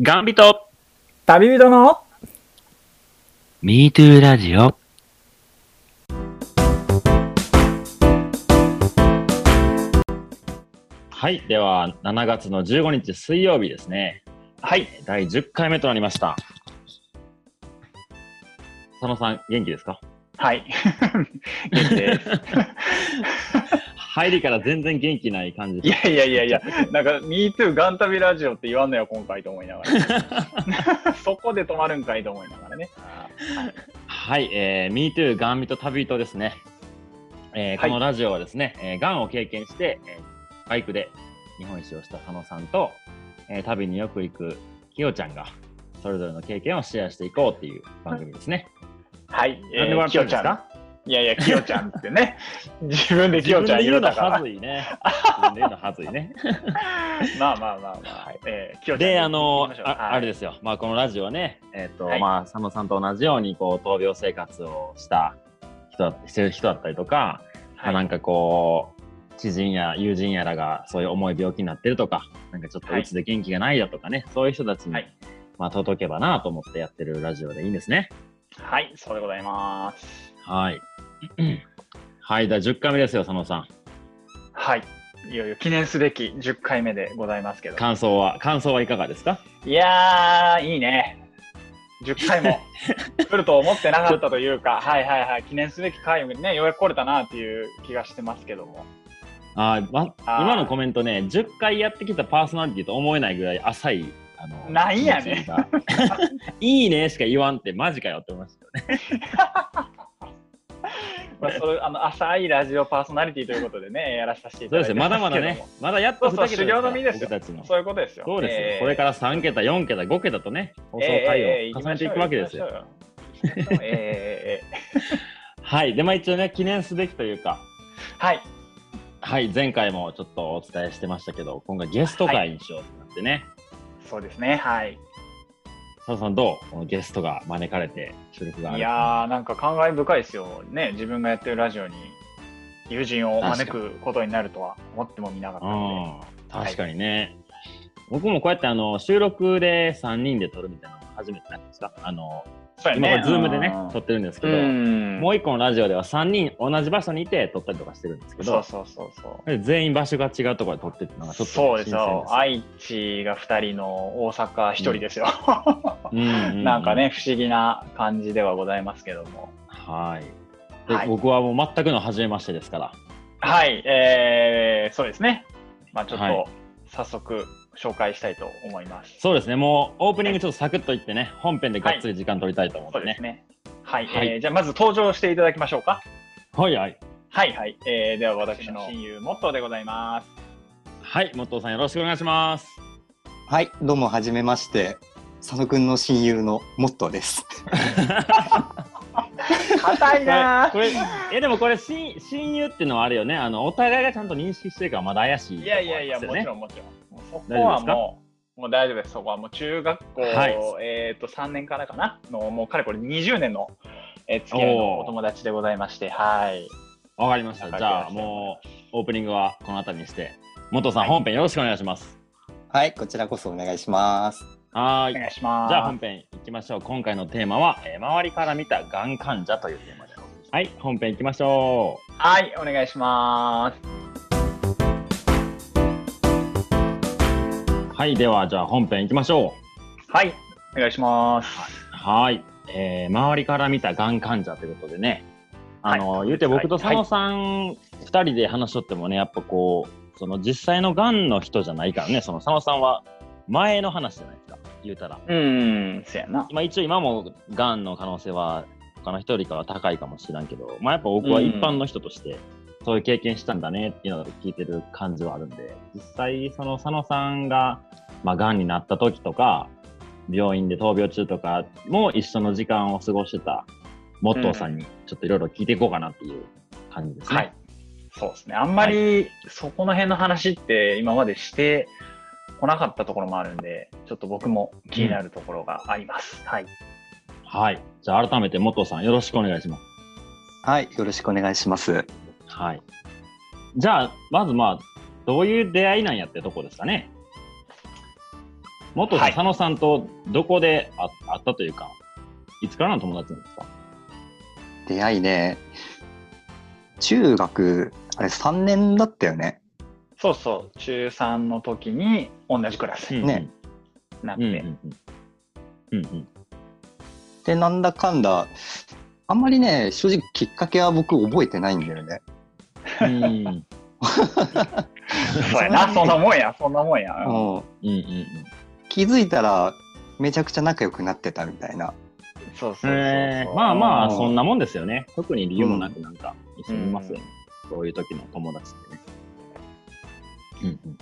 ガンビト旅人の MeToo ラジオはい。では、7月の15日水曜日ですね。はい。第10回目となりました。佐野さん、元気ですか？はい。元気です。入りから全然元気ない感じいやいやいやいや、なんか、MeToo ガンタビラジオって言わんのよ、今回と思いながら。そこで止まるんかいと思いながらね。はい、えー、MeToo ガンビト旅人ですね。えーはいこのラジオはですね、えー、がんを経験して、えーバイクで日本一をした佐野さんと、えー旅によく行くきよちゃんが、それぞれの経験をシェアしていこうっていう番組ですね。はい。なんで笑きよちゃん。いやいや、きよちゃんってね。自分できよちゃん言うの。はずいね。自分で言うのはずいね。まあまあまあまあ。えー、きよちゃんで、あのあ、あれですよ。まあ、このラジオはね、えっ、と、はいまあ、佐野さんと同じように、こう、闘病生活をした人だ、してる人だったりとか、まあなんかこう、知人や友人やらがそういう重い病気になってるとか、なんかちょっとうつで元気がないだとかね、そういう人たちに、はいまあ届けばなと思ってやってるラジオでいいんですね。はい、そうでございます。はい。はい、じゃあ10回目ですよ、佐野さん。はい。いよいよ記念すべき10回目でございますけど。感想は、感想はいかがですか？いやー、いいね。10回も来ると思ってなかったというか、はいはいはい、記念すべき回にね、ようやく来れたなっていう気がしてますけども。あー、ま、あー今のコメントね、10回やってきたパーソナリティと思えないぐらい浅い、あの、なんやね いいねしか言わんってマジかよって思いましたよね。まあ、それあの浅いラジオパーソナリティということでね、やらさせていそうですよ、ただいてまだまだね、まだやっと2桁そうそう修行の身ですよ。そういうことですよ。そうですよ、えー。これから3桁、4桁、5桁とね、放送回を重ねていくわけですよ。。えーえーえーえー。え はい、で、まあ一応ね、記念すべきというか、ーはい。はい、前回もちょっとお伝えしてましたけど、今回ゲスト会にしようってなってね、そうですね、はい。佐藤さんどう？このゲストが招かれて収録があるいやー、なんか感慨深いですよ。ね、自分がやってるラジオに友人を招くことになるとは思ってもみなかったのうん、確かにね。僕もこうやってあの収録で3人で撮るみたいなの初めてなんですかあの、で。そうやね。ズームでねうん、撮ってるんですけうど、ん。もう一個のラジオでは3人同じ場所にいて撮ったりとかしてるんですけど、そうそうそうそう。全員場所が違うところで撮ってってのがちょっとそうですよ。新愛知が2人の大阪1人ですよ。なんかね、不思議な感じではございますけども。はい。ではい僕はもう全くの初めましてですから。はい、えー、そうですね。まあちょっと、はい早速紹介したいと思います。そうですね、もうオープニングちょっとサクッといってね、本編でがっつり時間取りたいと思ってねそうです。ね。はい、はいえーじゃあまず登場していただきましょうか。はいはい。はいはい。えー、では私の親友、モットーでございます。はい、元さんよろしくお願いします。はい、どうもはじめまして。佐野くんの親友のモットーです。硬いなこれ、これえ、でもこれ親、親友っていうのはあるよね。あの、お互いがちゃんと認識してるからまだ怪しい、いやいやいや、もちん。ろんもちろん。そこはもう、もう大丈夫です。そこはもう中学校、はいえっ、と、3年からかなの、もうかれこれ20年の、えー付き合いのお友達でございまして、はい。わかりました。じゃあ、もう、オープニングはこの辺りにして、元さん、はい本編よろしくお願いします。はい、こちらこそお願いします。はーいお願い。します。じゃあ本編いきましょう。今回のテーマは、えー周りから見たがん患者というテーマで。はい、本編いきましょう。はい、お願いします。はい、では、じゃあ本編いきましょはい、お願いします。う。はい。えー周りから見たがん患者ということでね、あの、はい言うて僕と佐野さん、二人で話しとってもね、やっぱこう、その実際のがんの人じゃないからね、その佐野さんは前の話じゃないですか、言うたら。うーん、そやな。まあ一応今もがんの可能性は他の人よりかは高いかもしれんけど、まあやっぱ僕は一般の人としてそういう経験したんだねっていうのを聞いてる感じはあるんで、実際その佐野さんがまあがんになった時とか、病院で闘病中とかも一緒の時間を過ごしてたモットーさんにちょっといろいろ聞いていこうかなっていう感じですね。はい。そうですね。あんまり、そこの辺の話って今までしてこなかったところもあるんで、ちょっと僕も気になるところがあります。はい。はい。じゃあ改めてモットーさんよろしくお願いします。はい、よろしくお願いします。はい。じゃあ、まずまあ、どういう出会いなんやってとこですかね。元はい佐野さんとどこであ会ったというか、いつからの友達なんですか？出会いね、中学、あれ3年だったよね。そうそう、中3の時に同じクラスにねなって。うんうんうんで、なんだかんだ、あんまりね、正直きっかけは僕覚えてないんだよね。うんうん そうやな、そんなもんや、そんなもんや。うんうん、うんうん気づいたら、めちゃくちゃ仲良くなってたみたいな。そうそうそうそうえーまあまあ、うんそんなもんですよね。特に理由もなくなんか一緒にいますよね。そういう時の友達ってね。うんうんうん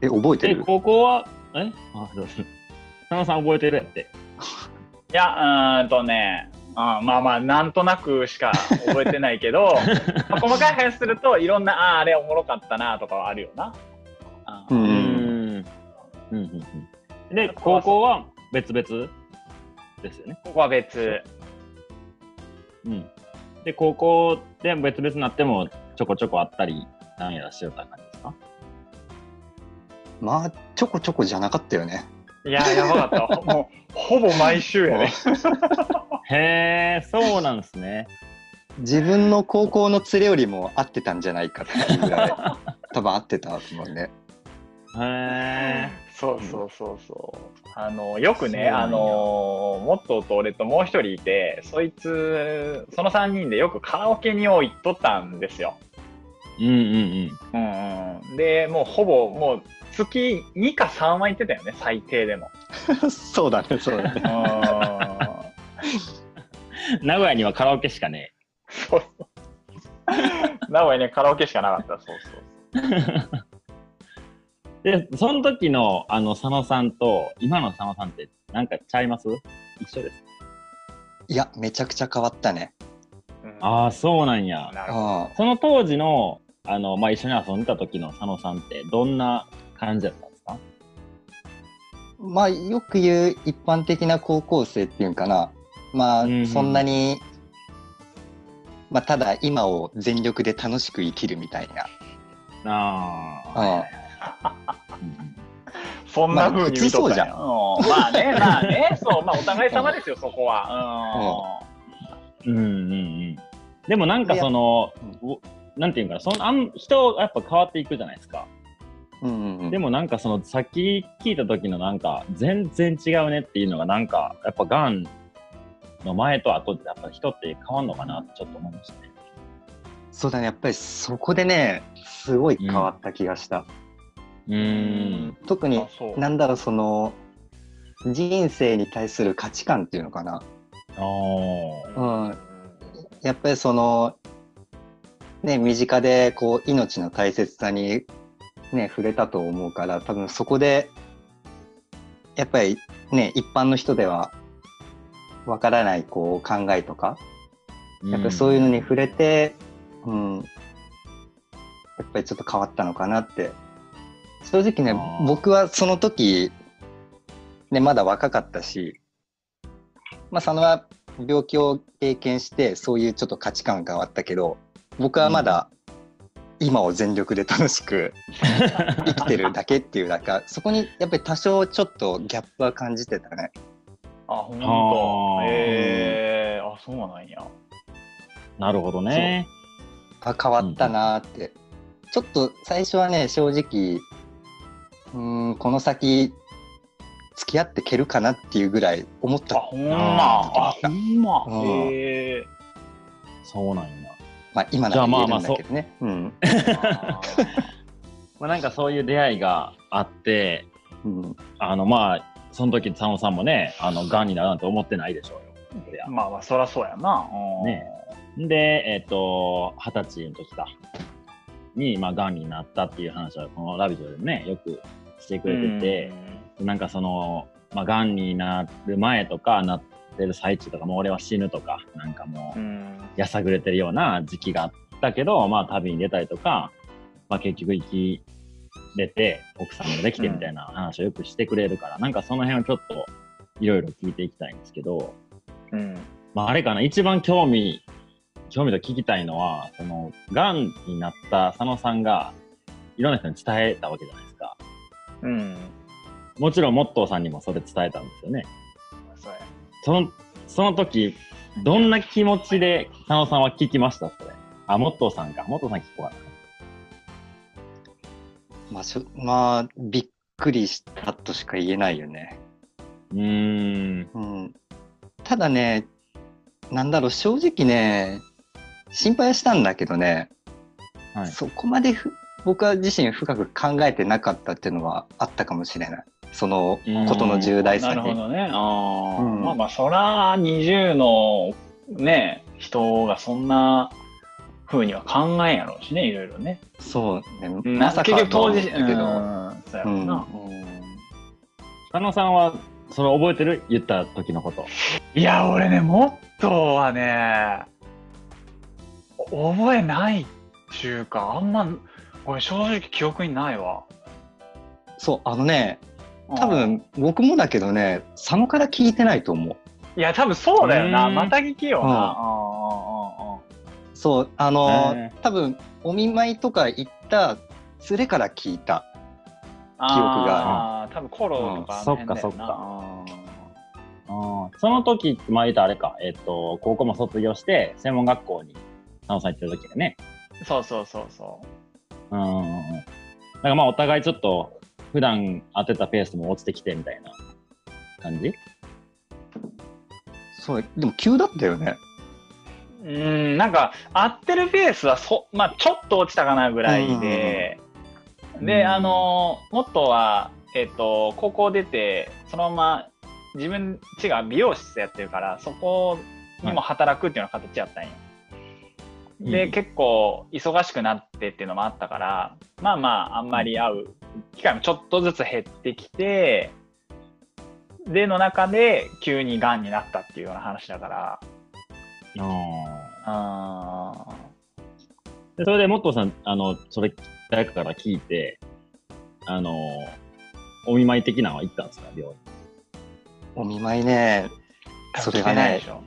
え、覚えてで、る高校は、え？あ、どうぞ。佐野さん覚えてるやって。いや、うーんとね、うんまあまあ、なんとなくしか覚えてないけど、ま あ細かい話すると、いろんな、ああ、あれおもろかったなとかはあるよな。うんうんで、高校は別々ですよね。ここは別。うん。で、高校で別々になってもちょこちょこあったり、なんやらしてた感じですか？まあ、ちょこちょこじゃなかったよね。いや、やばかった。もう、ほぼ毎週やね。へえ、そうなんですね。自分の高校の連れよりも合ってたんじゃないかっていうぐらい、多分合ってたと思うね。へえ。そうそうそうそう。あの、よくね、あの、モットーと俺ともう一人いて、そいつ、その3人でよくカラオケにを行っとったんですよ。うんうんうん。うんうん。で、もうほぼ、もう月2か3は行ってたよね、最低でも。そうだね、そうだね。うん。名古屋にはカラオケしかねそうそう。名古屋ね、カラオケしかなかった、そうそう。え。で、その時のあの佐野さんと今の佐野さんってなんかちゃいます？一緒です？いや、めちゃくちゃ変わったね。うんああ、そうなんや。なるほど。あその当時の、あの、まあ、一緒に遊んでた時の佐野さんってどんな感じだったんですか？まあ、よく言う一般的な高校生っていうんかな。まあ、うんうんそんなに、まあ、ただ今を全力で楽しく生きるみたいな。ああ。そんな風に見とったんや。まあね、まあね、そう、まあお互い様ですよ、そこは。うん。うんうん。でもなんかその、おなんていうかな、そのあん人やっぱ変わっていくじゃないですか。うんうんうん。でもなんかそのさっき聞いた時のなんか全然違うねっていうのがなんかやっぱがんの前と後でやっぱ人って変わんのかなってちょっと思いましたね。そうだね、やっぱりそこでね、すごい変わった気がした。うーん。特になんだろう、その、人生に対する価値観っていうのかな。ああ。うんやっぱりその、ね、身近でこう命の大切さに、ね、触れたと思うから多分そこでやっぱりね一般の人ではわからないこう考えとか。やっぱりそういうのに触れて、うん、やっぱりちょっと変わったのかなって。正直ね僕はその時、ね、まだ若かったし、まあ、佐野は病気を経験してそういうちょっと価値観が変わったけど僕はまだ今を全力で楽しく 生きてるだけっていうなんかそこにやっぱり多少ちょっとギャップは感じてたね。あ、ほんあとー。えー、あ、そうなんや。なるほどね。あ変わったなーって、ちょっと最初はね正直うーんこの先付き合っていけるかなっていうぐらい思っあ、た、ほんま。ああ、ほんま。うんえそうなんや。まあ、今なら言えるんだけどね。うんー。まあなんかそういう出会いがあって、うんあのまあ、その時佐野さんもね、あの、癌になるなんて思ってないでしょうよ。そりゃまあまあ、そらそうやな。うんねで、えっ、と、二十歳の時か、に、まあ、癌になったっていう話は、このラビジョでもね、よくしてくれてて、なんかその、まあ、癌になる前とか、なってる最中とか、もう俺は死ぬとか、なんかもうう、ん。やさぐれてるような時期があったけど、まあ、旅に出たりとか、まあ、結局生きれて、奥さんもできてみたいな話をよくしてくれるから、なんかその辺をちょっと、いろいろ聞いていきたいんですけど、うん。まあ、あれかな、一番興味、興味と聞きたいのは、その、癌になった佐野さんが、いろんな人に伝えたわけじゃないですか。うん。もちろんモットーさんにもそれ伝えたんですよね。そうやその、その時、どんな気持ちで佐野さんは聞きましたそれ？あ、モットーさんか。モットーさん聞こうかな。まあ、しょまあ、びっくりしたとしか言えないよね。うーん。うん。ただね、なんだろう、正直ね、心配はしたんだけどね、はい。そこまでふ僕は自身深く考えてなかったっていうのはあったかもしれない。そのことの重大さなるほに。どね。ああ、うんまあまあ、そら、20のね、人がそんな風には考えんやろうしね、いろいろね。そうね。うんまさか結局当時、とは思ったけど、うん、そうやろ。佐野さんは、それ覚えてる？言った時のこと。いや、俺ね、モットーはね、覚えないっていうか、あんま、俺正直記憶にないわ。そう、あのね、多うん。分僕もだけどね、佐野から聞いてないと思う。いや、多分そうだよな。うんまた聞きよな。そう、あのへ多分お見舞いとか行った連れから聞いた。記憶があー多分コロとか、うん。そっかそっか。あー。その時、まあ言うとあれか、えっ、と、高校も卒業して、専門学校に佐野さん行ってる時でね。うんそうそうそうそう。ん。うんうんうん。だからまあお互いちょっと、普段当てたペースも落ちてきてみたいな感じ？そう、でも急だったよね。う。うん、なんか合ってるペースはそ、まあちょっと落ちたかなぐらいで、で、うん。あの、もっとは、えっ、と、高校出て、そのまま自分ちが美容室やってるから、そこにも働くっていうような形やったんよ。で、うん。結構忙しくなってっていうのもあったから、まあまあ、あんまり会う機会もちょっとずつ減ってきて、での中で急に癌になったっていうような話だから、ああそれで、モットーさん、あの、それ、誰かから聞いて、あの、お見舞い的なのは行ったんですか、病院。お見舞いね、ーそれがね聞けないでしょ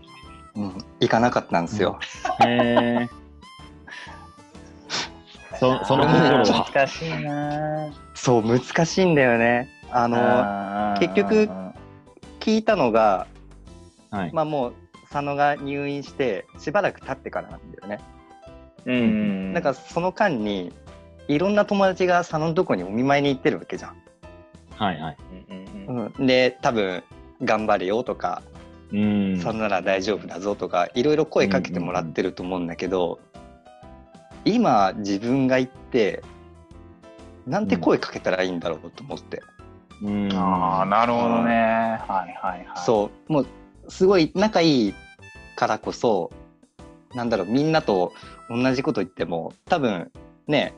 うん、行かなかったんですよ。へえ。そその心は？難しいなそう、難しいんだよね。あの、結局聞いたのが、はい。まあもう、佐野が入院して、しばらく経ってからなんだよね。うんうんなんかその間に、いろんな友達が佐野のとこにお見舞いに行ってるわけじゃん。はいはい。うんうんうんうん、で、多分、頑張れよとか、うん。そんなら大丈夫だぞとか、いろいろ声かけてもらってると思うんだけど、今自分が行って、なんて声かけたらいいんだろうと思って。うん。ああ、なるほどね。はいはいはい。そう、もう、すごい仲いいからこそ、なんだろう、みんなと同じこと言っても、多分ね、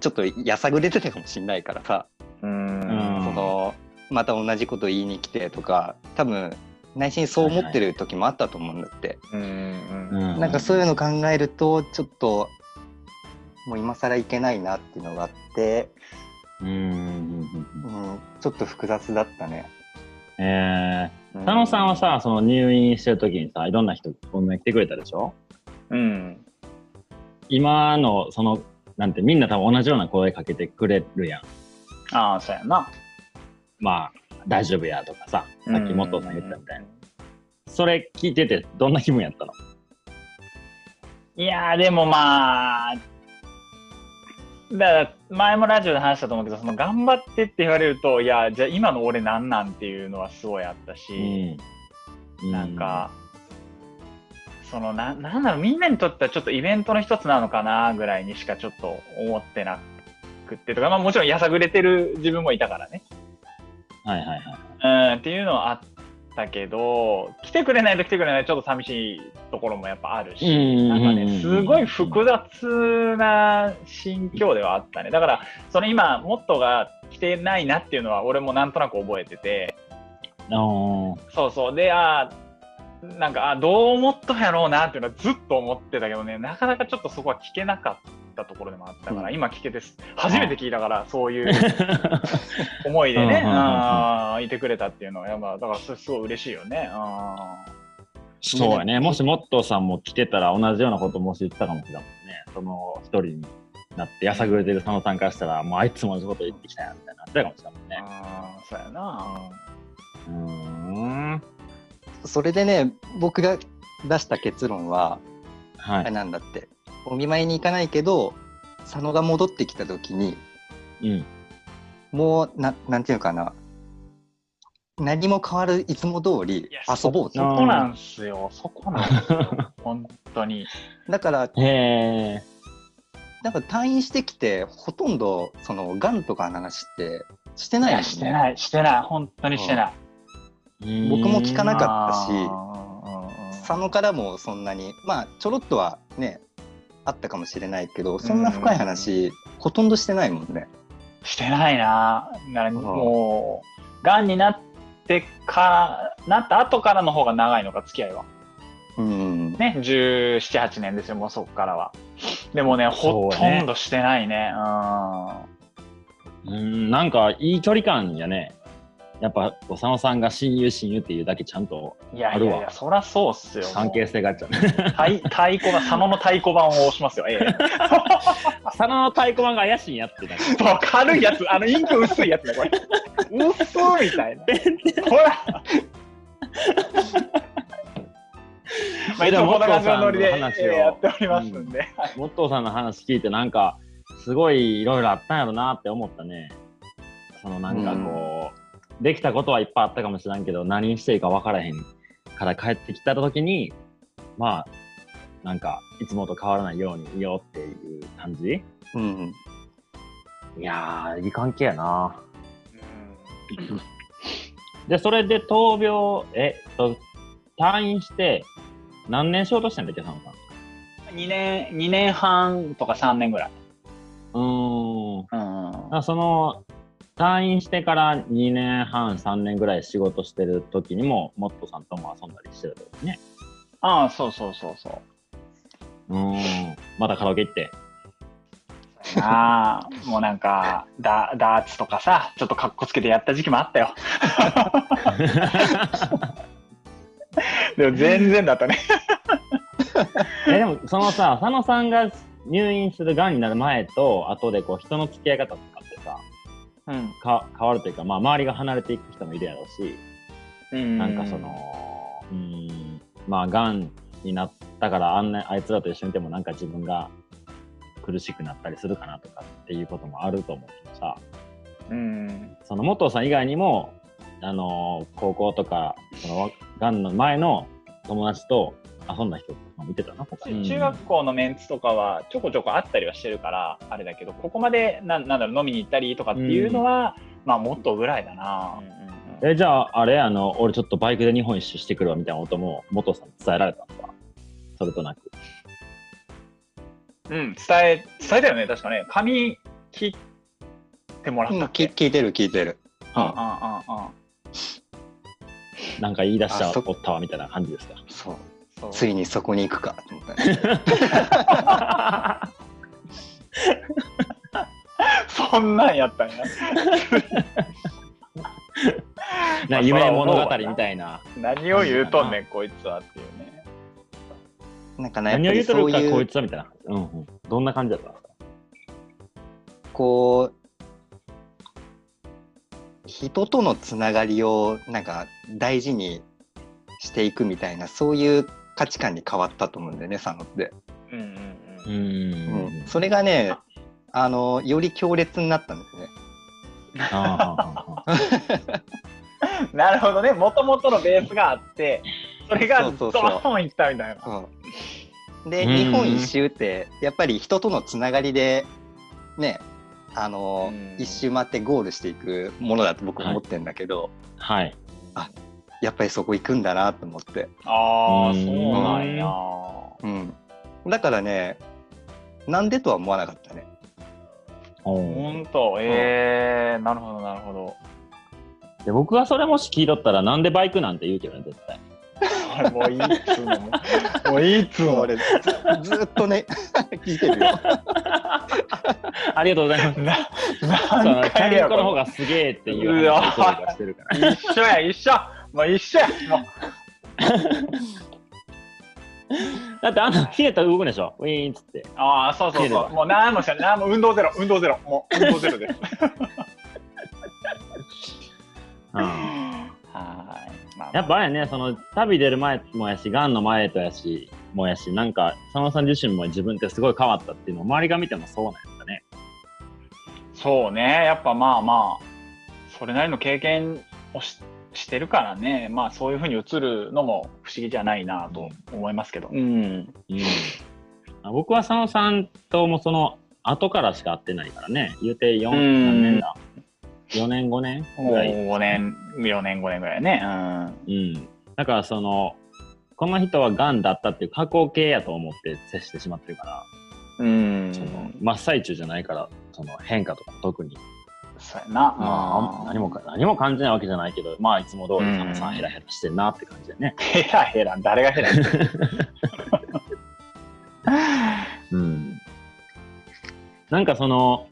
ちょっとやさぐれてたかもしんないからさ、う。うんん。その、また同じこと言いに来てとか、多分、内心そう思ってる時もあったと思うんだって。うんうんうんなんかそういうの考えると、ちょっと、もう今更いけないなっていうのがあって、うんうんうんうん。うん、ちょっと複雑だったね。えうん。ー、佐野さんはさ、その入院してる時にさ、いろんな人、お見舞い来てくれたでしょ？うん。今の、その、なんて、みんな多分同じような声かけてくれるやん。ああ、そうやな。まあ、大丈夫やとかさ、さっき元さん言ったみたいな。それ聞いてて、どんな気分やったの？いやー、でもまあ、だから前もラジオで話したと思うけど、その頑張ってって言われると、いや、じゃあ今の俺なんなんっていうのはすごいあったし、なんか、そのな、なんだろう、みんなにとってはちょっとイベントの一つなのかなぐらいにしかちょっと思ってなくってとか、まあもちろんやさぐれてる自分もいたからね。はいはいはい。うん、っていうのはあったけど、来てくれないと来てくれないとちょっと寂しいところもやっぱあるし、うんなんかね、すごい複雑な心境ではあったね。だから、その今、モットーが来てないなっていうのは俺もなんとなく覚えてて、そうそう。で、あーなんか、あどう思ったんやろうなっていうのはずっと思ってたけどね、なかなかちょっとそこは聞けなかったところでもあったから、うん今聞けてす、初めて聞いたから、そういう 思いでね、あーいてくれたっていうのは、やっぱだからすごい嬉しいよね。あそうやね。もしモットーさんも来てたら同じようなこともし言ってたかもしれないもんね。その一人になってやさぐれてる佐野さんからしたら、もうあいつも同じこと言ってきたやんみたいな。ってたかもしれないね。ああ、そうやな。うーん。それでね、僕が出した結論は、あれはい。なんだって、お見舞いに行かないけど、佐野が戻ってきた時に、うん。もう、ななんていうのかな、何も変わるいつも通り遊ぼうと。そこなんすよ、そこなんすよ。本当に。だから、へえ。なんか退院してきて、ほとんど、その、がんとかの話ってしてないもんね。してない、してない、本当にしてない。僕も聞かなかったしし佐野からもそんなに、まあ、ちょろっとはね、あったかもしれないけど、そんな深い話、ほとんどしてないもんね。してないな。なもう、がんになってから、なった後からの方が長いのか、付き合いは。うん。ね、17、8年ですよ、もうそこからは。でもね、ほとんどしてないね。うん、なんかいい距離感やね。やっぱ、佐野さんが親友親友っていうだけちゃんとあるわいやいや、そらそうっすよ。関係性があっちゃうね。太 太鼓判、佐野の太鼓判を押しますよ。ええ。佐野の太鼓判が怪しいんやってな軽いやつ、あの、インク薄いやつね、これ。薄いみたいな。ほら まあ、いつもこんな感じのノリでやっておりますんで。モットーさんの話聞いてなんかすごいいろいろあったんやろなって思ったね。そのなんかこう、できたことはいっぱいあったかもしれんけど何していいか分からへんから帰ってきた時にまあなんかいつもと変わらないようにいようっていう感じ？うん。いやーいい関係やな。でそれで闘病えっと退院して何年しようとしてんだっけ佐野さん。2年、2年半とか3年ぐらい。うーんうん。あその退院してから2年半3年ぐらい仕事してる時にもモットさんとも遊んだりしてるってことねああ、そうそうそうそう。うーんまたカラオケ行ってああ、もうなんか、ダダーツとかさ、ちょっとかっこつけてやった時期もあったよ。でも全然だったね。えでもそのさ佐野さんが入院するがんになる前と後でこう人の付き合い方うん。か変わるというか、まあ、周りが離れていく人もいるやろうしうんなんかそのうーんまあがんになったからあんなあいつらと一緒にいてもなんか自分が苦しくなったりするかなとかっていうこともあると思うけどさうん。その元さん以外にも、あのー高校とか、そのがんの前の友達と遊んだ人とかも見てたな、中学校のメンツとかはちょこちょこあったりはしてるから、あれだけど、ここまでなんなんだろう飲みに行ったりとかっていうのは、まあもっとぐらいだな。え、じゃあ、あれ、あの、俺ちょっとバイクで日本一周してくるわみたいなことも、元さんに伝えられたのか？それとなく。うん、伝え、伝えたよね、確かね。髪切ってもらっうんたっけ、き聞いてる聞いてる。うんうんうんうん。なんか言い出したおったわみたいな感じですか？そう。ついにそこに行くかと思ったね。そんなんやったんや。な夢物語みたいな。何を言うとんねん、こいつはっていうね。なんかね、何を言うとるか、こいつはみたいな。うんうん。どんな感じだった？こう人とのつながりをなんか大事にしていくみたいなそういう価値観に変わったと思うんだよね佐野って、うんうんううん。それがねあのより強烈になったんですね。なるほどね、もともとのベースがあって、それがそうドーンいったみたいな。うん、でうん。日本一周ってやっぱり人とのつながりでねあのうん。一周回ってゴールしていくものだと僕は思ってるんだけど、はい。やっぱりそこ行くんだなと思って、ああ、うん。そうなんや。うん、だからねなんでとは思わなかったね。おほーんと、えー、なるほど、なるほど。で僕がそれもし聞いとったらなんでバイクなんて言うけどね絶対。あ れもういいっつうの。も。もういいっつうの。も。俺ずずっとね 聞いてるよ。ありがとうございます。なその何回やの方がすげえっていう話をしてるから。れ一緒や、一緒。もう一緒や。もう だってあんな冷えたら動くでしょ？ウィーンっつってああ、そうそうそう。もう何もしない。何も運動ゼロ、運動ゼロ。もう運動ゼロです。うんはい。まあ、やっぱあれやね、その旅出る前もやし、がんの前とやし、もやし、なんか、佐野さん自身も自分ってすごい変わったっていうのを周りが見てもそうなんやったね。そうね。やっぱまあまあ、それなりの経験をししてるからね。まあそういうふうに映るのも不思議じゃないなと思いますけど。うん。うん、僕は佐野さんともその後からしか会ってないからね、言うて4、うん何年だ ?4 年、5年？ぐらい。5年、4年、5年ぐらいね。うん。だからその、この人はがんだったっていう過去形やと思って接してしまってるから、うん。うん。その真っ最中じゃないから、その変化とかも特に、そうやな。まあ、何もか何も感じないわけじゃないけど、まあいつも通り佐野さんヘラヘラしてんなって感じだよね。ヘラヘラ、誰がヘラヘラ。うん。なんかその、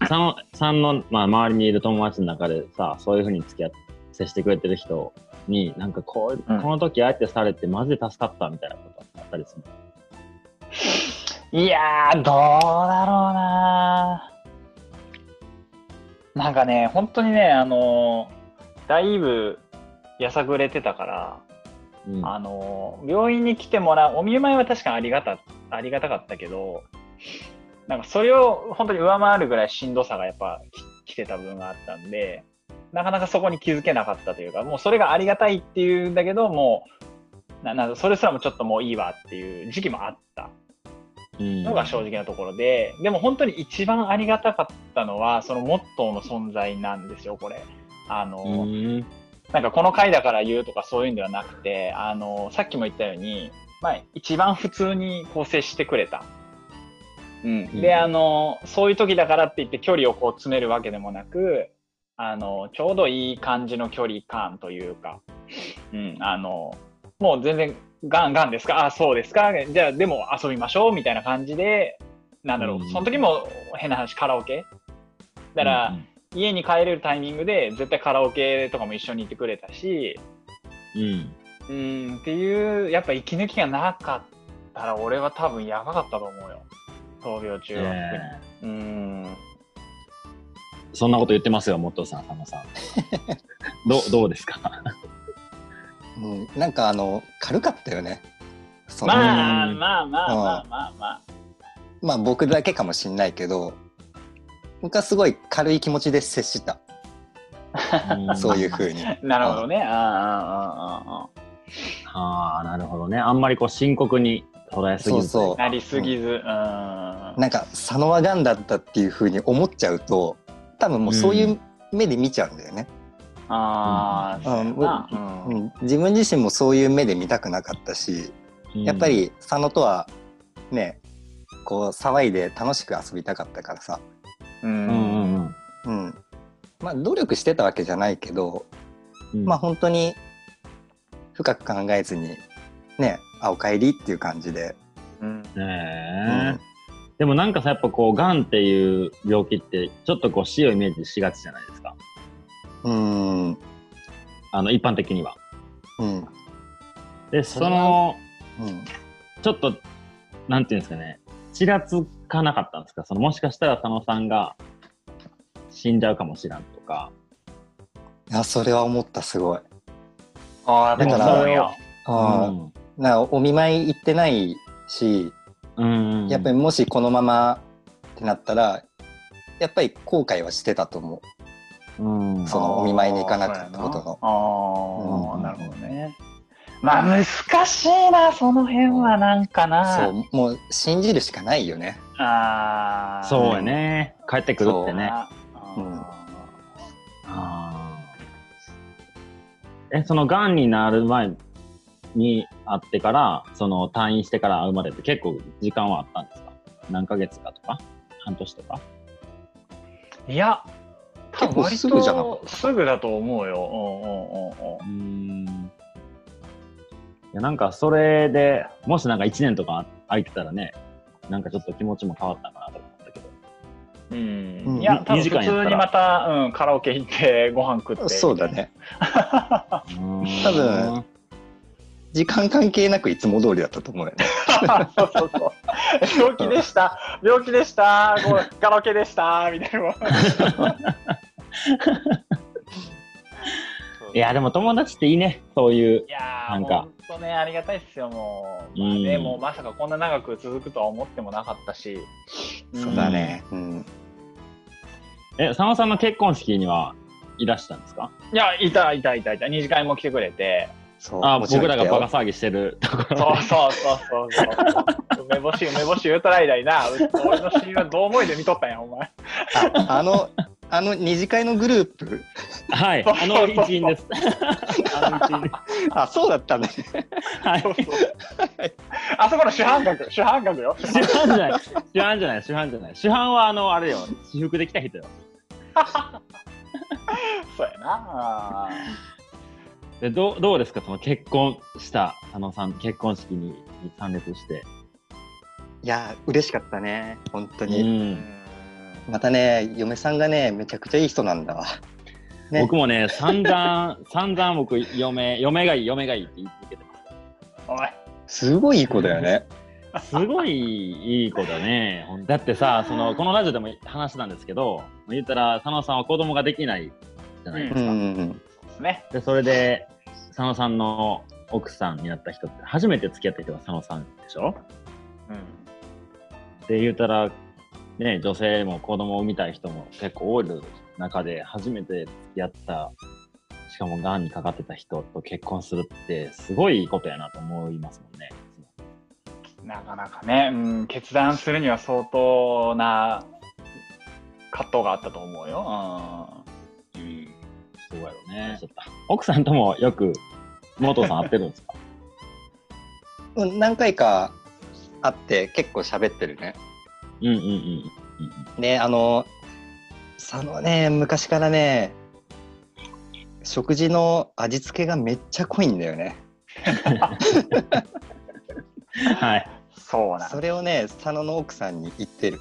佐野さんの、まあ、周りにいる友達の中でさ、そういうふうに付き合って、接してくれてる人に、なんかこう、うんこの時あえてされて、マジで助かったみたいなことあったりするいやー、どうだろうななんかね、本当にね、あのーだいぶやさぐれてたから、の、うんあのー病院に来てもらう、お見舞いは確かにありがた、ありがたかったけど、なんかそれを本当に上回るぐらいしんどさがやっぱき来てた部分があったんで、なかなかそこに気づけなかったというか、もうそれがありがたいっていうんだけど、もう、ななそれすらもちょっともういいわっていう時期もあった。うんのが正直なところで、でも本当に一番ありがたかったのは、そのモットーの存在なんですよ、これ。あの、うんなんかこの回だから言うとかそういうんではなくて、あの、さっきも言ったように、まあ、一番普通にこう接してくれた。うん。うんで、あの、そういう時だからって言って距離をこう詰めるわけでもなく、あの、ちょうどいい感じの距離感というか、うん、あの、もう全然、ガンガンですか？あ、そうですか？じゃあ、でも遊びましょうみたいな感じで、なんだろう、うんその時も変な話、カラオケ？だから、家に帰れるタイミングで絶対カラオケとかも一緒に行ってくれたし、うん、うん、っていう、やっぱ息抜きがなかったら俺は多分やばかったと思うよ。闘病中はえ特に。うん。ーそんなこと言ってますよ、元さん、佐野さん。どうどうですか？うん、なんかあの軽かったよね。まあまあまあまあまあまあ。まあ僕だけかもしんないけど、僕はすごい軽い気持ちで接した。そういうふうに。なるほどね。あああああなるほどね。あんまりこう深刻に捉えすぎず。そうそうなりすぎず。うん、なんか佐野はがんだったっていうふうに思っちゃうと、多分もうそういう目で見ちゃうんだよね。ああ、そうん。ん、自分自身もそういう目で見たくなかったしやっぱ、り佐野とはねこう騒いで楽しく遊びたかったからさ、ううんんうんうん。うん、まあ努力してたわけじゃないけど、うん。まあ本当に深く考えずにねあおかえりっていう感じで、うん。ねえ。でもなんかさ、やっぱこう、がんっていう病気って、ちょっとこう死をイメージしがちじゃないですか。うんうんあの、一般的には。うんで、その、うんちょっと、なんていうんですかね、ちらつかなかったんですか？その、もしかしたら佐野さんが死んじゃうかもしらんとか。いやそれは思ったすごい。ああ、でもだからそうよ。あうんーなお見舞い行ってないしうん。やっぱりもしこのままってなったらやっぱり後悔はしてたと思うん、そのお見舞いに行かなかったことのああ、うんなるほどね。まあ難しいな、その辺はなんかうな。そうもう信じるしかないよね。ああ。そうやね。帰ってくるってね。あうんあーえ、その、がんになる前に会ってから、その、退院してから会うまでって結構時間はあったんですか？何ヶ月かとか？半年とか？いや、多分割結構すぐじゃなかとすぐだと思うよ。うんうんうんうんうーん。いや、なんか、それで、もしなんか1年とか空いてたらね、なんかちょっと気持ちも変わったかなと思ったけど。うんうんいや、多分2時普通にまた、うん、カラオケ行ってご飯食って。そうだね。多 多分時間関係なくいつも通りだったと思うよね。そうそうそう。病気でした、病気でした、こうカラオケでした、みたいな。いや、でも友達っていいね。そういうい。やー、なんかほんとね、ありがたいっすよ、もう。まあね、うんもうまさかこんな長く続くとは思ってもなかったし。そうだね。うん。え、佐野さんの結婚式にはいらしたんですかいや、いた、いた、いた、いた。二次会も来てくれて。そう。あ、僕らがバカ騒ぎしてるところ。そうそうそうそうそう。梅干し、梅干し言うとらいだいな。う俺の親友はどう思いで見とったんや、お前。ああの、あの二次会のグループ？はい、あの一員です。あそうだったね。はい。あそこの主犯格、主犯格よ。主犯じゃない。主犯じゃない。主犯じゃない。主犯はあの、あれよ。私服で来た人よ。そうやな。でどうどうですか？その結婚した佐野さん、結婚式に参列して。いや、嬉しかったね。本当う。に。うんまたね、嫁さんがね、めちゃくちゃいい人なんだわ。ね僕もね、散々、散々僕、嫁、嫁がいい、嫁がいいって言い続けてお前。すごいいい子だよね。ます。すごいいい子だね。だってさ、その、このラジオでも話したんですけど、言ったら、佐野さんは子供ができないじゃないですか。うんうんね。で、それで、佐野さんの奥さんになった人って、初めて付き合った人が佐野さんでしょ？うん。で言うたら、ね、女性も子供を産みたい人も結構多い中で初めて付き合ったしかもがんにかかってた人と結婚するってすごいことやなと思いますもんね。なかなかね、うん、決断するには相当な葛藤があったと思うよ。うん、すごいよね。奥さんともよく元さん会ってるんですか？何回か会って結構喋ってるね。うんうんうんね、あの、佐野ね、昔からね、食事の味付けがめっちゃ濃いんだよね。うん。はい。そうなんそれをね、佐野の奥さんに言ってる。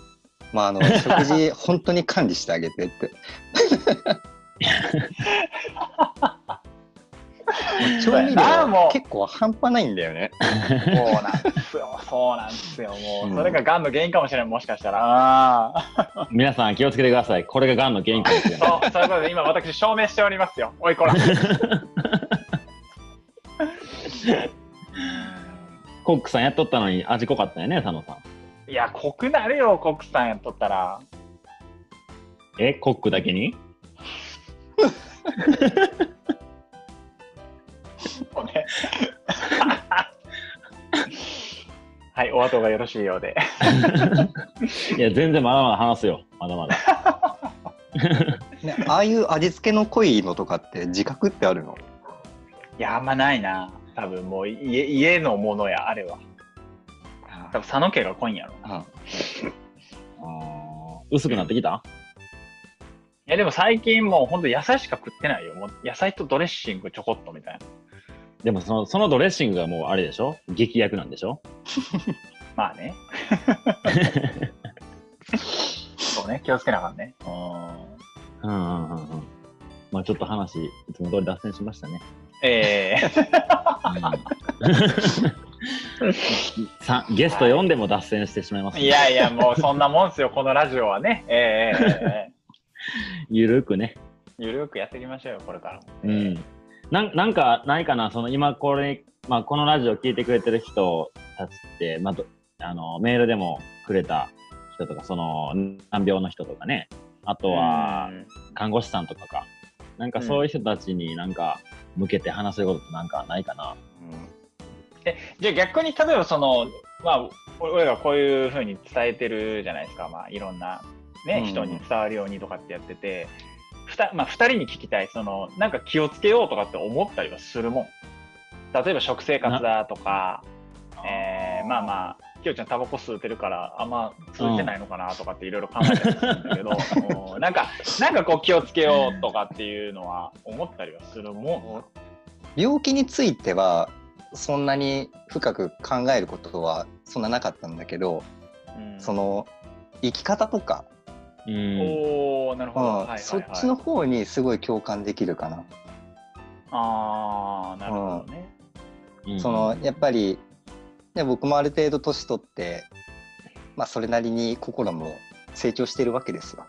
まあ、あの、食事 本当に管理してあげてって。調味料結構半端ないんだよね。そうなんですよ。そうなんですよ。もう、それががんの原因かもしれない、もしかしたら。皆さん気をつけてください。これががんの原因かもしれない。そう、そういうことで、今私証明しておりますよ。おいこら。コックさんやっとったのに味濃かったよね、佐野さん。いや、濃くなるよ、コックさんやっとったら。え、コックだけに？はい、お後がよろしいようで。いや、全然まだまだ話すよ。まだまだ。ねああいう味付けの濃いのとかって自覚ってあるの？いや、あんまないな。多分もう家家のものや、あれは。多分佐野家が濃いんやろうん薄くなってきた？や、でも最近もうほんと野菜しか食ってないよ。もう野菜とドレッシングちょこっとみたいな。でもそのそのドレッシングがもうあれでしょ？劇薬なんでしょ？まあね。そうね、気をつけなあかんね。うんうんうんうんうん。まあちょっと話、いつも通り脱線しましたね。ええさゲスト読んでも脱線してしまいます、ねいやいや、もうそんなもんすよ、このラジオはね。ええええええゆるくね。ゆるくやっていきましょうよ、これからも。うん。なんなんかないかな、その今これ、まあこのラジオ聞いてくれてる人たちって、まあどあのメールでもくれた人とか、その難病の人とかね、あとはうん看護師さんとかか、なんかそういう人たちになんか向けて話せることってなんかないかな？じゃあ逆に例えばその、まあ、俺らこういうふうに伝えてるじゃないですか、まあ、いろんな、ねうん。人に伝わるようにとかってやってて、ふたまあ、2人に聞きたい。そのなんか気をつけようとかって思ったりはするもん。例えば食生活だとか、えーまあまあきよちゃんタバコ吸うてるからあんま吸ってないのかなとかっていろいろ考えたりするんだけど、うんなんかなんかこう気をつけようとかっていうのは思ったりはするもん。病気についてはそんなに深く考えることはそんななかったんだけど、うん。その生き方とか、うん。おおなるほど、うんはいはいはいそっちの方にすごい共感できるかな。ああなるほどね、うんそのやっぱり、ね、僕もある程度年取って、まあ、それなりに心も成長してるわけですよ。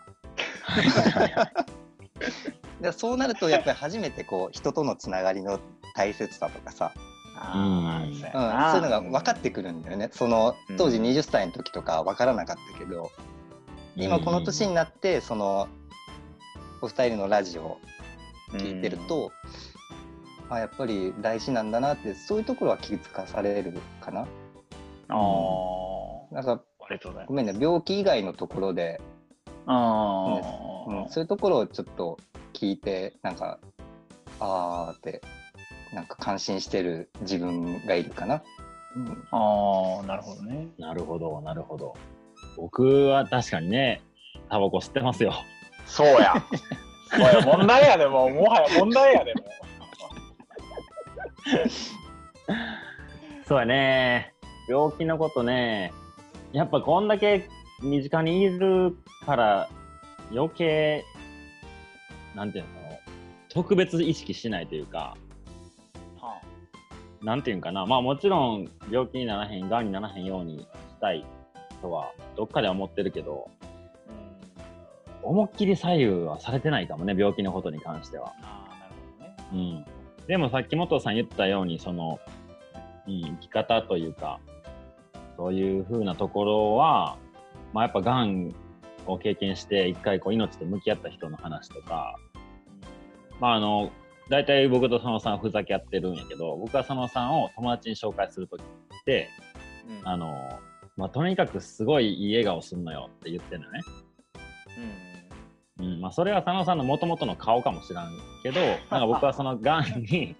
でそうなるとやっぱり初めてこう人とのつながりの大切さとかさ、あーうんそういうのが分かってくるんだよね。その当時うん20歳の時とか分からなかったけど、今この年になってそのお二人のラジオを聞いてると、あやっぱり大事なんだなってそういうところは気づかされるかな。あーなんかありがとうございごめんね病気以外のところで、ます。うん、そういうところをちょっと聞いてなんかあーってなんか感心してる自分がいるかな。うんああ、なるほどね。なるほど、なるほど。僕は確かにね、タバコ吸ってますよ。そうや。そうや、問題やでもう、もはや問題やでもう。そうやね。病気のことね、やっぱこんだけ身近にいるから余計、なんていうの、特別意識しないというか、はなんていうんかな、まあもちろん病気にならへん、がんにならへんようにしたいとは、どっかでは思ってるけど、あうん思いっきり左右はされてないかもね、病気のことに関しては。ああ、なるほどね。うん。でもさっき元さん言ったように、その、うん、生き方というか、そういう風なところは、まあやっぱがんを経験して、一回こう命と向き合った人の話とか、まああの、大体僕と佐野さんふざけ合ってるんやけど、僕は佐野さんを友達に紹介するときって、うんあの、まあとにかくすごいいい笑顔すんのよって言ってるのね。うんまあ、それは佐野さんのもともとの顔かもしらんけど、なんか僕はそのがんに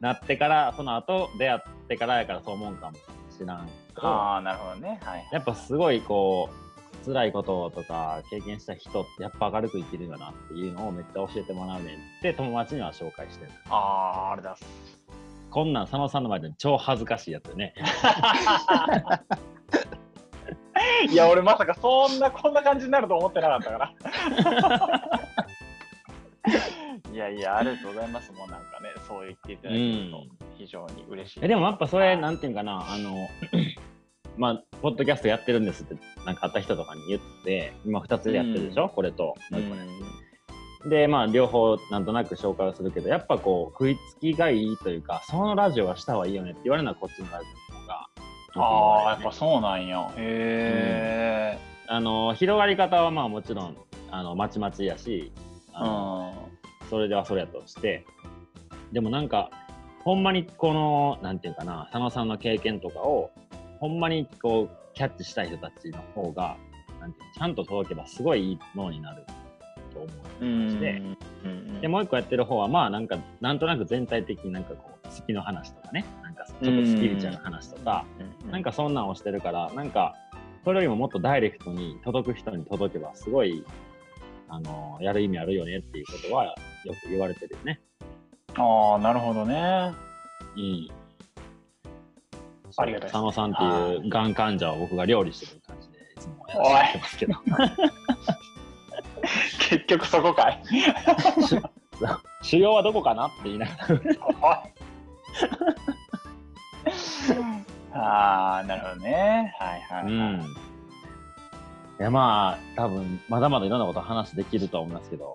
なってから、その後出会ってからやからそう思うんかもしらんけど、ああ、なるほどね。はい。やっぱすごいこう、辛いこととか経験した人ってやっぱ明るく生きるよなっていうのをめっちゃ教えてもらうねんって友達には紹介してる。ああ、あれだ。こんなん佐野さんの前で超恥ずかしいやつよね。いや、俺まさかそんな、こんな感じになると思ってなかったから。いやいや、ありがとうございます。もうなんかね、そう言っていただけると非常に嬉しい。えでもやっぱそれ、なんていうんかな、あの、まあ、ポッドキャストやってるんですって、なんか会った人とかに言って、今2つでやってるでしょ、これと。で、まあ、両方なんとなく紹介をするけど、やっぱこう、食いつきがいいというか、そのラジオはした方がいいよねって言われるのはこっちのラジオ。ああ、やっぱぱ。そうなんや。へえ。あの、広がり方はまあもちろん、あの、まちまちやし、あのそれではそれやとして、でもなんか、ほんまにこの、なんていうかな、佐野さんの経験とかを、ほんまにこう、キャッチしたい人たちの方が、なんていうのちゃんと届けばすごいいいものになると思う。うん。でで、もう一個やってる方は、まあなんか、なんとなく全体的になんかこう、月の話とかね、なんかちょっとスピリチュアルな話とか、うん、なんかそんなんをしてるから、なんか、それよりももっとダイレクトに届く人に届けば、すごい、あの、やる意味あるよねっていうことは、よく言われてるよね。ああ、なるほどね。うん。ありがたいです佐野さんっていうがん患者を僕が料理してる感じで、いつもやらせてますけど。結局そこかい。修行はどこかなって言いながら。ああ、なるほどね。はいはい、はい。うん。いや、まあ、多分、まだまだいろんなこと話できるとは思いますけど、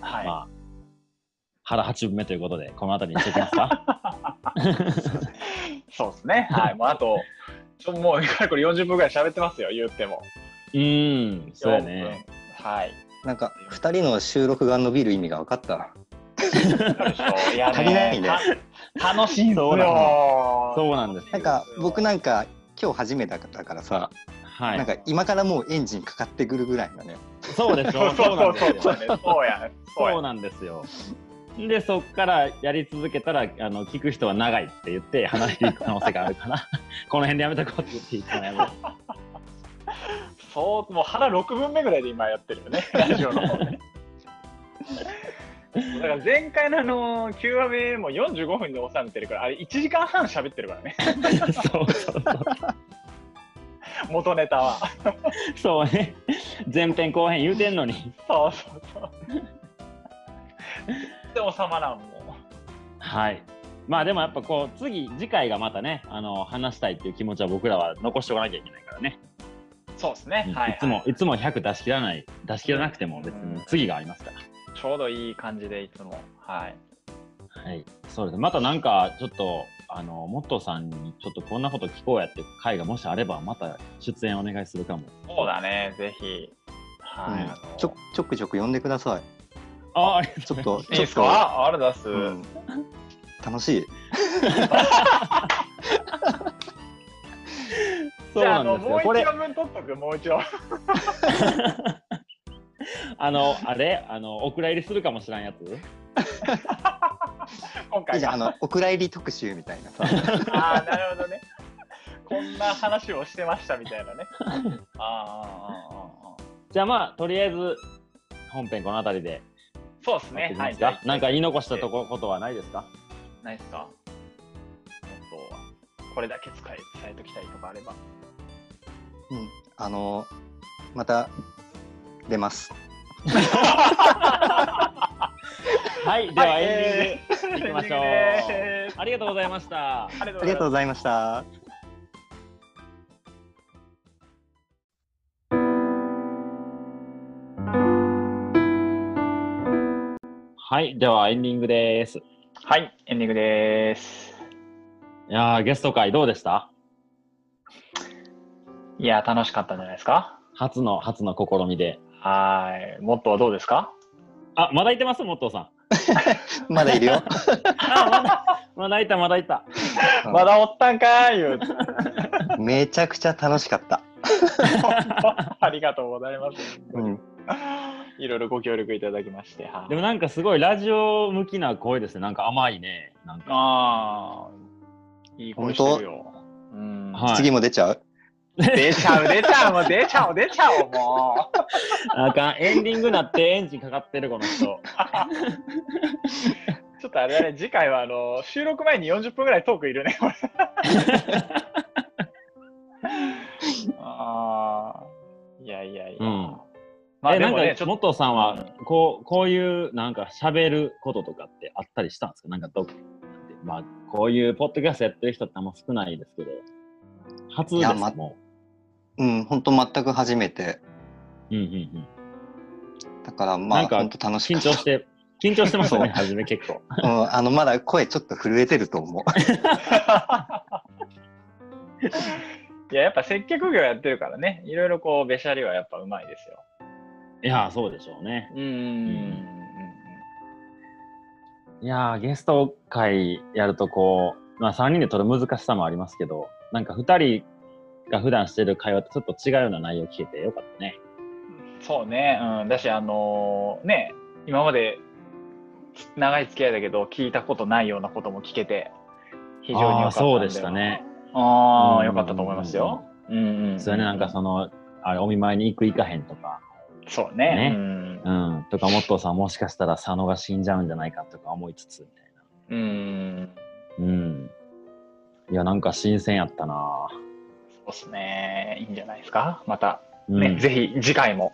はい。まあ、腹8分目ということで、この辺りにしておきますか そうですね。はい。もうあと、ちょもう、か れこれ40分ぐらい喋ってますよ、言っても。うーん、そうやね。4分。はい。なんか2人の収録が伸びる意味が分かった。いやね足りないねた楽しいんですよ。そうなんです。なんか僕なんか今日初めてだからさ、はい。なんか今からもうエンジンかかってくるぐらいのね。そうでしょそうなんですよ。そうなんですよ。で、そっからやり続けたら、あの、聞く人は長いって言って離れていく可能性があるから、この辺でやめとこうって言っていそう、もう腹6分目ぐらいで今やってるよね、ラジオの方ね。だから前回のあの9話目も45分で収めてるから、あれ1時間半喋ってるからね、う。そうそうそう。元ネタは。そうね。前編後編言うてんのに。そうそうそう。で収まらんもん。はい。まあでもやっぱこう、次、次回がまたね、あの、話したいっていう気持ちは僕らは残しておかなきゃいけないからね。そうですね。はい、はい。いつも、いつも100出し切らない、出し切らなくても別に次がありますから。ちょうどいい感じでいつも。はい。はい。そうですね。またなんか、ちょっと、あの、モットーさんにちょっとこんなこと聞こうやって回がもしあれば、また出演お願いするかも。そうだね、ぜひ。はい。うんちょちょくちょく呼んでください。あ、あちょっと、いいですちょっと、かあれ出す。うん楽しい。そうじゃあ、あの、なんですよ。これもう一話、分取っとく、もう一話。あの、あれ、あの、お蔵入りするかもしれんやつ？今回じゃん、あが。の、お蔵入り特集みたいなさ。ああ、なるほどね。こんな話をしてましたみたいなね。あ ーあー、あーあー、じゃあまあ、とりあえず、本編この辺りでそうですねはい。ますか？なんか言い残したとこことはないですか？ないですか？もっと、これだけ使い、伝えときたいとかあれば。うん。あの、また、出ます。はい、でははいエンディングいきましょう。ありがとうございました。ありがとうございました。はい、ではエンディングです。はい、エンディングです。やーゲスト会どうでした？いや、楽しかったんじゃないですか？初の、初の試みで。はい。もっとはどうですか？あ、まだいてます？モットーさん。まだいるよ。あ、まだ、まだいた、まだいた。う んまだおったんかー言うて。めちゃくちゃ楽しかった。ありがとうございます。うん。いろいろご協力いただきまして。はいでもなんかすごいラジオ向きな声ですね。なんか甘いね。なんか。ああ、いい声してるよ。うん。はい次も出ちゃう？出ちゃう、出ちゃう、もう出ちゃう、出ちゃう、もう。なん。かエンディングなってエンジンかかってるこの人。ちょっとあれだね、次回はあの収録前に40分ぐらいトークいるね。こ れああ、いやいやいや。うん。まあえ、なんか、でもね、ちょっモットーさんは、こう、こういう、なんか、喋ることとかってあったりしたんですか？なんかど、まあ、こういうポッドキャストやってる人ってあんま少ないですけど、初ですいやまもうん、本当全く初めて。う。うんうんうん。だからまあ、なんか本当楽しかった。緊張して、緊張してましたね、初め結構。うん、あの、まだ声ちょっと震えてると思う。いや、やっぱ接客業やってるからね、いろいろこう、べしゃりはやっぱうまいですよ。いやー、そうでしょうね。うんうんいやー、ゲスト会やるとこう、まあ3人で撮る難しさもありますけど、なんか2人が普段してる会話とちょっと違うような内容聞けてよかったね。そうね、うん、だし、あのね、今まで長い付き合いだけど、聞いたことないようなことも聞けて、非常に良かったそうでしたね。ああ、うんよかったと思いますよ。うんうん、うん。それね、なんかその、あれ、お見舞いに行く行かへんとか、そうね。ねうんうん、とか、モットーさんもしかしたら佐野が死んじゃうんじゃないかとか思いつつ、みたいうん。な。うん。いや、なんか新鮮やったなそうですね。いいんじゃないですか？また、うんね、ぜひ次回も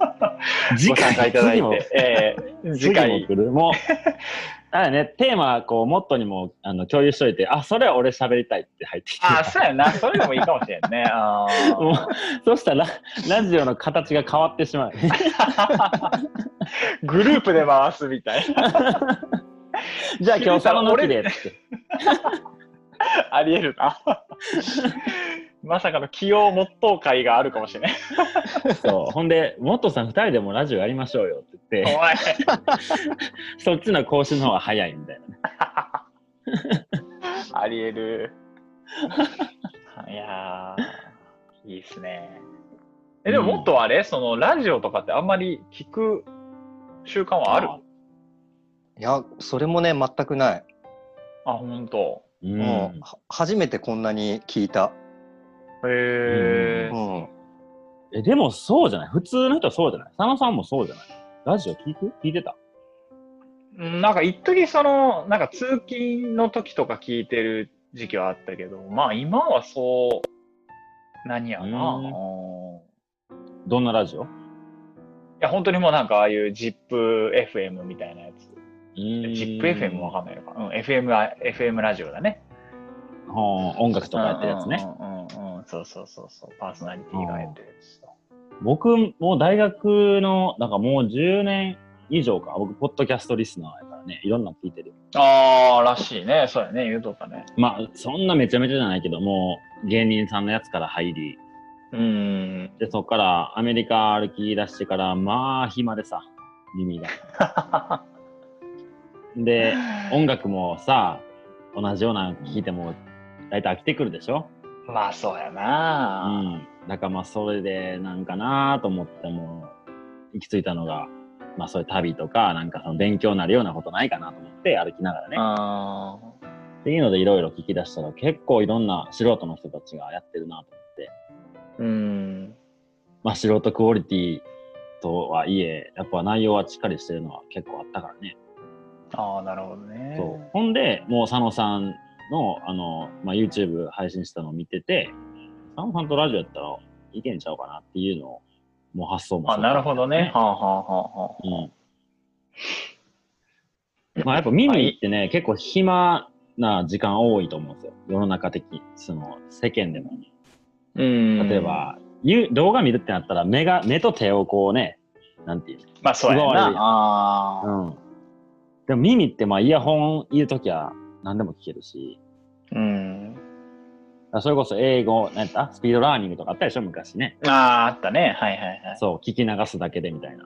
次ご参加回いただいて、えー、次次も回来る？もう、あれね、テーマ、こう、モットーにもあの共有しといて、あ、それは俺喋りたいって入ってきて。あ、そうやな。それでもいいかもしれんね。あーもうそしたら、ラジオの形が変わってしまう。グループで回すみたいな。じゃあ今日佐野抜きでって。ありえるな。まさかの起用没頭会があるかもしれない。そう。ほんで、モットーさん二人でもラジオやりましょうよって言って、お前そっちの更新の方が早いみたいなね。ありえる。いやー、いいっすね。え、でももっとあれ、そのラジオとかってあんまり聞く習慣はある？あいや、それもね、全くない。あ、ほんと。うん。もうは初めてこんなに聞いた。へー。うん。え、でもそうじゃない？普通の人はそうじゃない？佐野さんもそうじゃない？ラジオ聞く？聞いてた？うんなんか一時その、なんか通勤の時とか聞いてる時期はあったけど、まあ今はそう、何やな。どんなラジオ？いや、本当にもうなんかああいう ZIPFM みたいなやつ。ZIPFM わかんないのか。うん、FM は、FM ラジオだね。音楽とかやってるやつね。うんうんうんうん。そうそうそうそう。パーソナリティがやってるやつ。僕も大学の、なんかもう10年以上か。僕、ポッドキャストリスナーやからね、いろんなの聞いてるよ。ああ、らしいね。そうやね。言うとったね。まあ、そんなめちゃめちゃじゃないけど、もう芸人さんのやつから入り、うん。で、そこからアメリカ歩き出してから、まあ、暇でさ、耳が。で、音楽もさ、同じようなの聞いても、大体飽きてくるでしょまあ、そうやうな。ん。だからまあ、それでなんかなと思っても、行き着いたのが、まあ、そういう旅とか、なんかその勉強になるようなことないかなと思って歩きながらね。あっていうのでいろいろ聞き出したら結構いろんな素人の人たちがやってるなと思って、ーうん。まあ素人クオリティとはいえ、やっぱ内容はしっかりしてるのは結構あったからね。ああ、なるほどね。そう。ほんで、もう佐野さんの、あの、まあ YouTube 配信したのを見てて、佐野さんとラジオやったらいけんちゃうかなっていうのを、もう発想もあ、なるほどね。はあ、はあはあはあ。うん。まあやっぱ見に行ってね、結構暇な時間多いと思うんですよ。世の中的に、その世間でも。うん。例え。ば、ゆ動画見るってなったら目が、目と手をこうね、なんていうまあ、そうやな。あ。うん。でも耳ってまあイヤホンいるときは何でも聞けるし、うん。それこそ英語、なんやった？スピードラーニングとかあったでしょ昔ね。ああ、あったね。はいはいはい。そう、聞き流すだけでみたいな。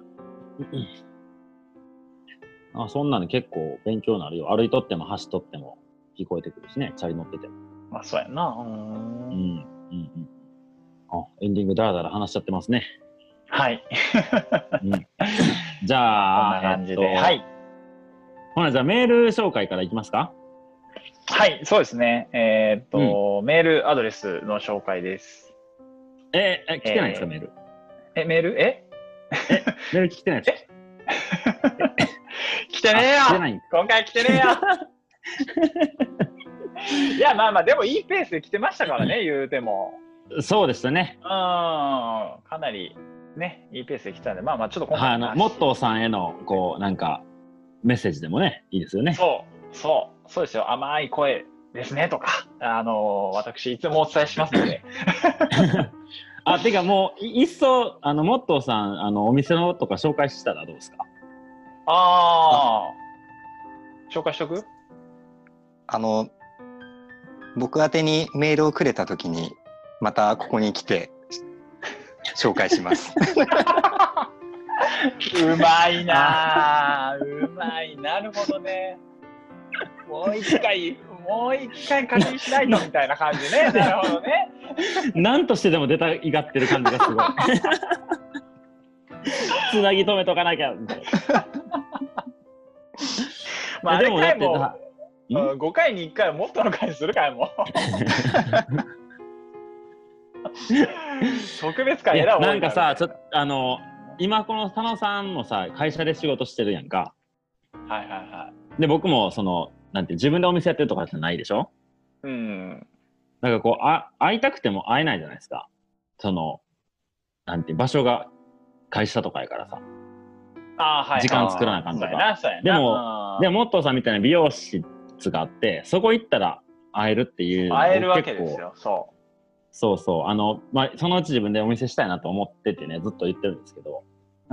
あそんなの結構勉強になるよ。歩いとっても走っとっても聞こえてくるしね、チャリ乗ってても。まあ、そうやな。う。うんん、うん、うん。あ、エンディングだらだら話しちゃってますね。はい。じこんゃあ、な感じで。えっとはい。ほな、じゃあメール紹介からいきますか？はい、そうですね。えーっと、メールアドレスの紹介です。えーえ、来てないんですか、えーメール？え、メール？え？メール来てないですか？来てねえよあ来てないん今回来てねえよ いや、まあまあ、でもいいペースで来てましたからね、言うても。そうでしたね。うん、かなりね、いいペースで来たんで、まあまあ、ちょっと今はい、あ回の、モットーさんへの、こう、なんか、メッセージでもね、いいですよね。そう、そう、そうですよ。甘い声ですねとか、あの私、いつもお伝えしますので。あ、てかもう、いいっそ、あの、モットーさん、あの、お店のとか紹介したらどうですか？ああ、紹介しとく？あの、僕宛てにメールをくれたときに、またここに来て、紹介します。うまいなあうまい。なるほどね。もう一回、もう一回確認しないとみたいな感じね。なるほどね。何としてでも出たいがってる感じがすごい。つなぎ止めとかなきゃ。みたいまあ、あでも、もだってだうん？5回に1回はもっとの回するかいも 特別会いややらなんかさ、ちょっと、あの、今この佐野さんもさ、会社で仕事してるやんか。はいはいはい。で、僕も、その、なんて、自分でお店やってるとかじゃないでしょ？うん。なんかこう、あ、会いたくても会えないじゃないですか。その、なんて、場所が会社とかやからさ。あーはい。時間作らなあかんとか。でもでも、モットーさんみたいな美容室があって、そこ行ったら会えるっていう会えるわけですよ。そそうそう。あの、まあ、そのうち自分でお見せしたいなと思っててね、ずっと言ってるんですけど、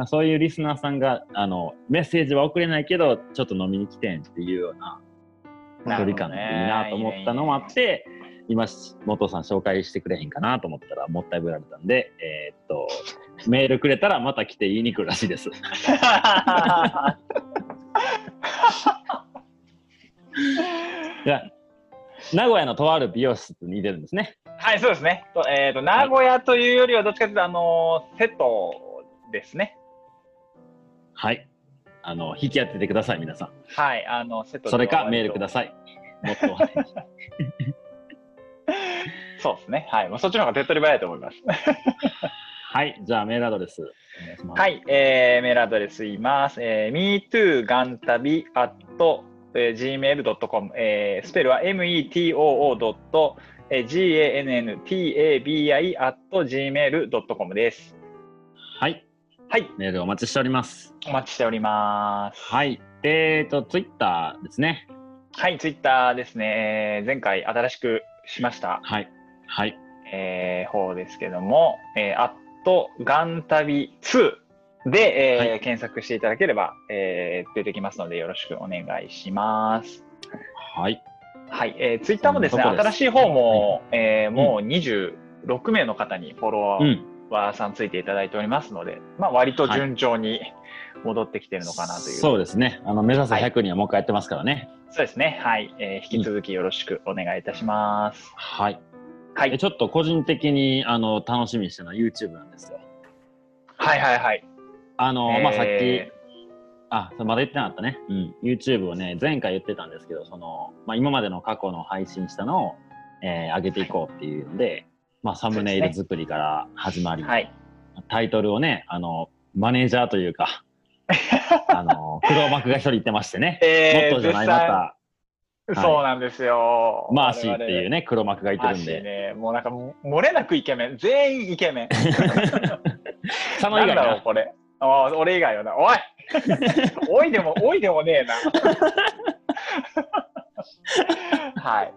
そういうリスナーさんが、あの、メッセージは送れないけど、ちょっと飲みに来てんっていうようなう。距離感っていいなと思ったのもあって、今、元さん紹介してくれへんかなと思ったらもったいぶられたんで、えーっと、メールくれたらまた来て言いに来るらしいです。いや名古屋のとある美容室に出るんですね。はい、そうですね。とえっ、と、名古屋というよりは、どっちかというと、あのー、瀬戸ですね。はい。あの、引き当ててください、皆さん。はい、あの、瀬戸それかメールくだい。さい。もっと。そうですね。はい、もうそっちの方が手っ取り早いと思います。はい。じゃあメールアドレスお願いします。はい、えー、メールアドレス言います。えー、metoo ガンタビ at、えースペルは metoo. gantabi at gmail.com です。はい。はい、メールお待ちしております。お待ちしております。はい。えっと、ツイッターですね。はい、ツイッターですね。えー前回新しくしました、はい。はい。えー方ですけども、えー、アットガンタビ2で、えーはい検索していただければ、えー出てきますので、よろしくお願いします。はい。はい、えー、ツイッターもですね、新しい方も、えーもう26名の方にフォロうん。ワーさんついていただいておりますので、まあ、割と順調に戻ってきてるのかなという。そうですね。あの、目指せはい100人はもう一回やってますからね。そうですね。はい、えー引き続きよろしくお願いいたします。はい。はい。えちょっと個人的に、あの、楽しみにしてるのは YouTube なんですよ。はいはいはい。あの、まあ、さっき、えあ、まだ言ってなかったね。うん。YouTube をね、前回言ってたんですけど、その、まあ、今までの過去の配信したのを、えー上げていこうっていうので、まあ、サムネイル作りから始まり、ーはい。タイトルをね、あの、マネージャーというか、あの、黒幕が一人言ってましてね。えもっとじゃない、また、絶賛そうなんですよ。マーシーっていうね、黒幕がいてるんで。ね、もうなんか漏れなくイケメン。全員イケメン。佐野以外なんだろ。これ。あー俺以外よな。おい おいでも、おいでもねえな。はい。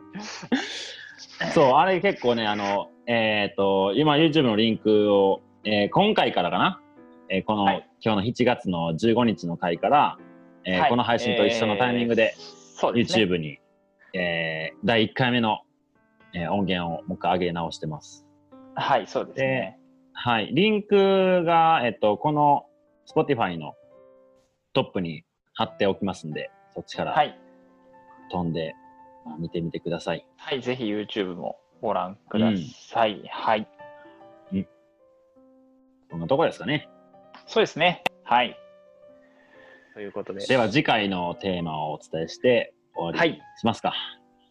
そう、あれ結構ね、あの、えっ、と、今 YouTube のリンクを、えー今回からかな、えーこの、はい今日の7月の15日の回から、えーはいこの配信と一緒のタイミングで、そうですね。YouTube に、えー第1回目の、えー音源をもう一回上げ直してます。はい、そうですね。はい。リンクが、えっと、この Spotify のトップに貼っておきますんで、そっちからはい。飛んで、まあ見てみてください。はい、ぜひ YouTube もご覧ください。はい。こんなとこですかね。そうですね。はい。ということで。では次回のテーマをお伝えして終わりにしますか。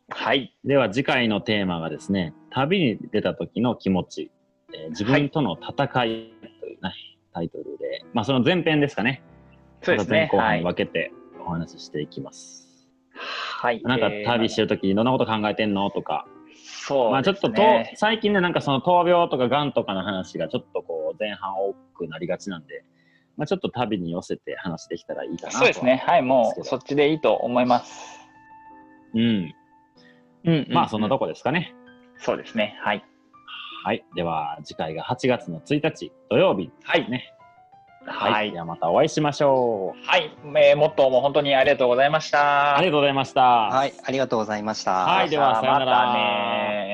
はい。では次回のテーマがですね、旅に出た時の気持ち、えー自分との戦いというね、タイトルで、まあその前編ですかね。そうですね。前後はい。半に分けてお話ししていきます。はい。なんかえー旅してる時どんなこと考えてんの？とか、そうまあちょっとと、ね最近ね、なんかその闘病とか癌とかの話がちょっとこう前半多くなりがちなんで、まあちょっと旅に寄せて話できたらいいかなとそうですね。はい、もうそっちでいいと思います。うん。うんまあそんなとこですかね。そうですね。はい。はい。では次回が8月の1日土曜日はい。ね。はい。ではまたお会いしましょう。はい。えー、もっとも本当にありがとうございました。ありがとうございました。はい、ありがとうございました。はいではさようならまたね